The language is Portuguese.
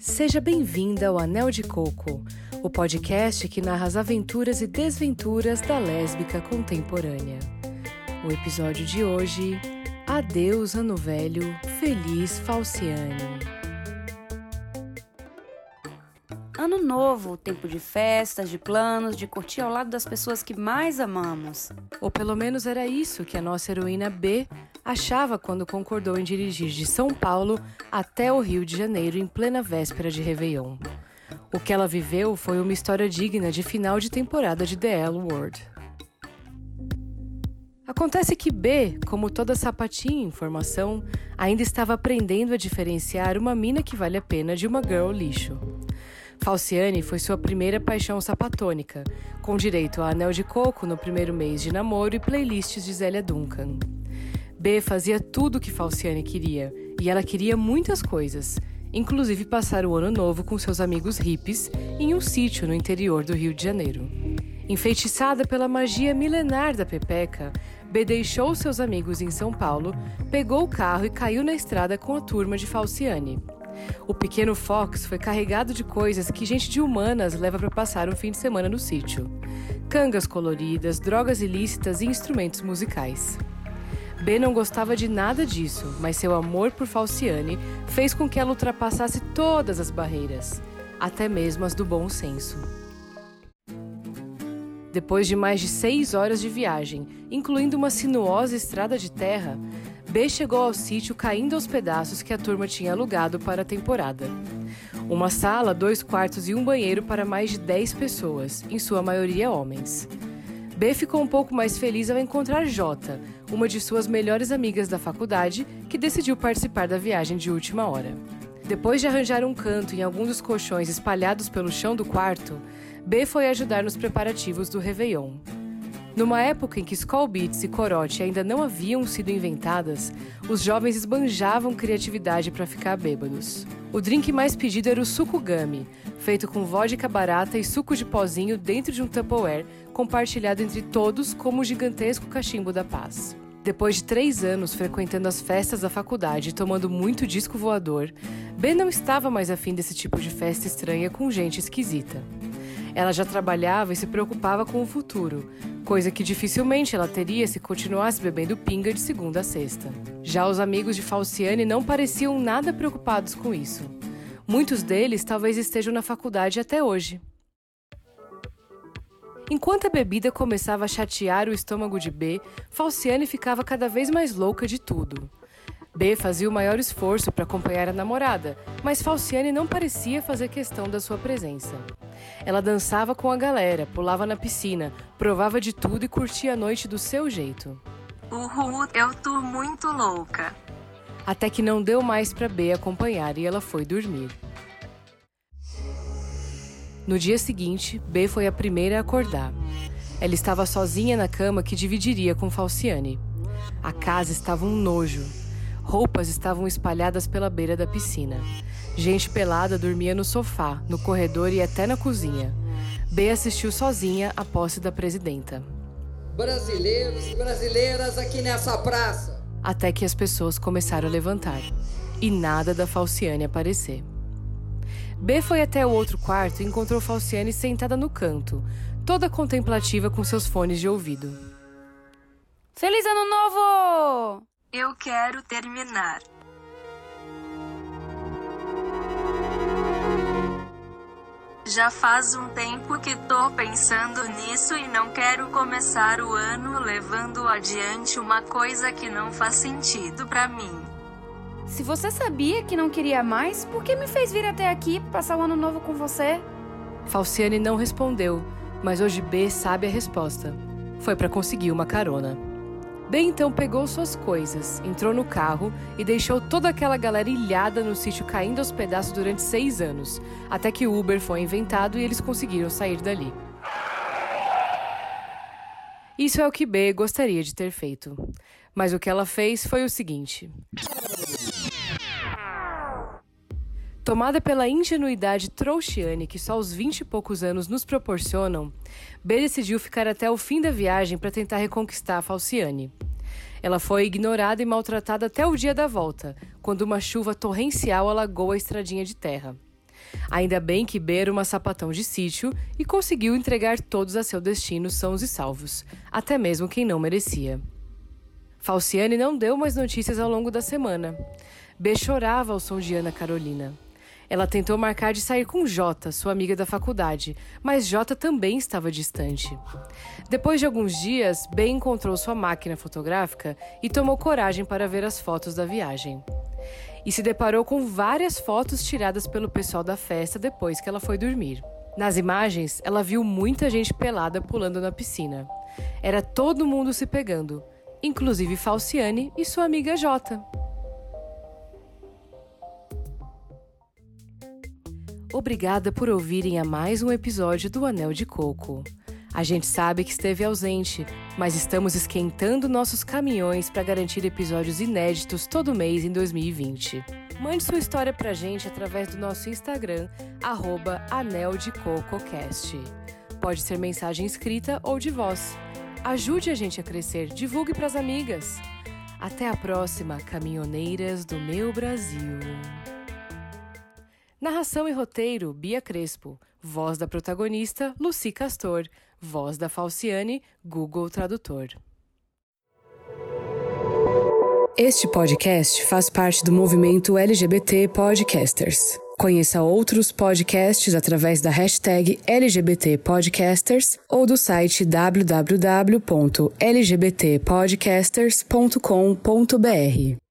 Seja bem-vinda ao Anel de Coco, o podcast que narra as aventuras e desventuras da lésbica contemporânea. O episódio de hoje: Adeus, Ano Velho, Feliz Falciane. Ano novo, tempo de festas, de planos, de curtir ao lado das pessoas que mais amamos. Ou pelo menos era isso que a nossa heroína B achava quando concordou em dirigir de São Paulo até o Rio de Janeiro em plena véspera de Réveillon. O que ela viveu foi uma história digna de final de temporada de The L Word. Acontece que B, como toda sapatinha em formação, ainda estava aprendendo a diferenciar uma mina que vale a pena de uma girl lixo. Falciane foi sua primeira paixão sapatônica, com direito a anel de coco no primeiro mês de namoro e playlists de Zélia Duncan. B fazia tudo o que Falciane queria, e ela queria muitas coisas, inclusive passar o ano novo com seus amigos hippies em um sítio no interior do Rio de Janeiro. Enfeitiçada pela magia milenar da Pepeca, B deixou seus amigos em São Paulo, pegou o carro e caiu na estrada com a turma de Falciane. O pequeno Fox foi carregado de coisas que gente de humanas leva para passar um fim de semana no sítio: cangas coloridas, drogas ilícitas e instrumentos musicais. B não gostava de nada disso, mas seu amor por Falciane fez com que ela ultrapassasse todas as barreiras, até mesmo as do bom senso. Depois de mais de seis horas de viagem, incluindo uma sinuosa estrada de terra, B chegou ao sítio caindo aos pedaços que a turma tinha alugado para a temporada. Uma sala, dois quartos e um banheiro para mais de dez pessoas, em sua maioria homens. B ficou um pouco mais feliz ao encontrar Jota, uma de suas melhores amigas da faculdade, que decidiu participar da viagem de última hora. Depois de arranjar um canto em algum dos colchões espalhados pelo chão do quarto, B foi ajudar nos preparativos do Réveillon. Numa época em que Skull Beats e Corote ainda não haviam sido inventadas, os jovens esbanjavam criatividade para ficar bêbados. O drink mais pedido era o suco gummy, feito com vodka barata e suco de pozinho dentro de um Tupperware, compartilhado entre todos como o gigantesco cachimbo da paz. Depois de três anos frequentando as festas da faculdade e tomando muito disco voador, Ben não estava mais afim desse tipo de festa estranha com gente esquisita. Ela já trabalhava e se preocupava com o futuro, coisa que dificilmente ela teria se continuasse bebendo pinga de segunda a sexta. Já os amigos de Falciane não pareciam nada preocupados com isso. Muitos deles talvez estejam na faculdade até hoje. Enquanto a bebida começava a chatear o estômago de B, Falciane ficava cada vez mais louca de tudo. B fazia o maior esforço para acompanhar a namorada, mas Falciane não parecia fazer questão da sua presença. Ela dançava com a galera, pulava na piscina, provava de tudo e curtia a noite do seu jeito. Uhul, eu tô muito louca. Até que não deu mais para B acompanhar e ela foi dormir. No dia seguinte, B foi a primeira a acordar. Ela estava sozinha na cama que dividiria com Falciane. A casa estava um nojo. Roupas estavam espalhadas pela beira da piscina. Gente pelada dormia no sofá, no corredor e até na cozinha. B assistiu sozinha à posse da presidenta. Brasileiros e brasileiras aqui nessa praça. Até que as pessoas começaram a levantar e nada da Falciane aparecer. B foi até o outro quarto e encontrou Falciane sentada no canto, toda contemplativa com seus fones de ouvido. Feliz Ano Novo! Eu quero terminar. Já faz um tempo que tô pensando nisso e não quero começar o ano levando adiante uma coisa que não faz sentido para mim. Se você sabia que não queria mais, por que me fez vir até aqui passar o ano novo com você? Falciane não respondeu, mas hoje B sabe a resposta. Foi para conseguir uma carona. B então pegou suas coisas, entrou no carro e deixou toda aquela galera ilhada no sítio caindo aos pedaços durante seis anos, até que o Uber foi inventado e eles conseguiram sair dali. Isso é o que B gostaria de ter feito. Mas o que ela fez foi o seguinte: Tomada pela ingenuidade trouxiane que só os vinte e poucos anos nos proporcionam, B decidiu ficar até o fim da viagem para tentar reconquistar a Falciane. Ela foi ignorada e maltratada até o dia da volta, quando uma chuva torrencial alagou a estradinha de terra. Ainda bem que B era uma sapatão de sítio e conseguiu entregar todos a seu destino sãos e salvos, até mesmo quem não merecia. Falciane não deu mais notícias ao longo da semana. B chorava ao som de Ana Carolina. Ela tentou marcar de sair com Jota, sua amiga da faculdade, mas Jota também estava distante. Depois de alguns dias, B encontrou sua máquina fotográfica e tomou coragem para ver as fotos da viagem. E se deparou com várias fotos tiradas pelo pessoal da festa depois que ela foi dormir. Nas imagens, ela viu muita gente pelada pulando na piscina. Era todo mundo se pegando, inclusive Falciane e sua amiga Jota. Obrigada por ouvirem a mais um episódio do Anel de Coco. A gente sabe que esteve ausente, mas estamos esquentando nossos caminhões para garantir episódios inéditos todo mês em 2020. Mande sua história pra gente através do nosso Instagram, arroba aneldecococast. Pode ser mensagem escrita ou de voz. Ajude a gente a crescer, divulgue pras amigas. Até a próxima, caminhoneiras do meu Brasil. Narração e roteiro: Bia Crespo. Voz da protagonista: Lucy Castor. Voz da Falciane: Google Tradutor. Este podcast faz parte do movimento LGBT Podcasters. Conheça outros podcasts através da hashtag LGBT Podcasters ou do site www.lgbtpodcasters.com.br.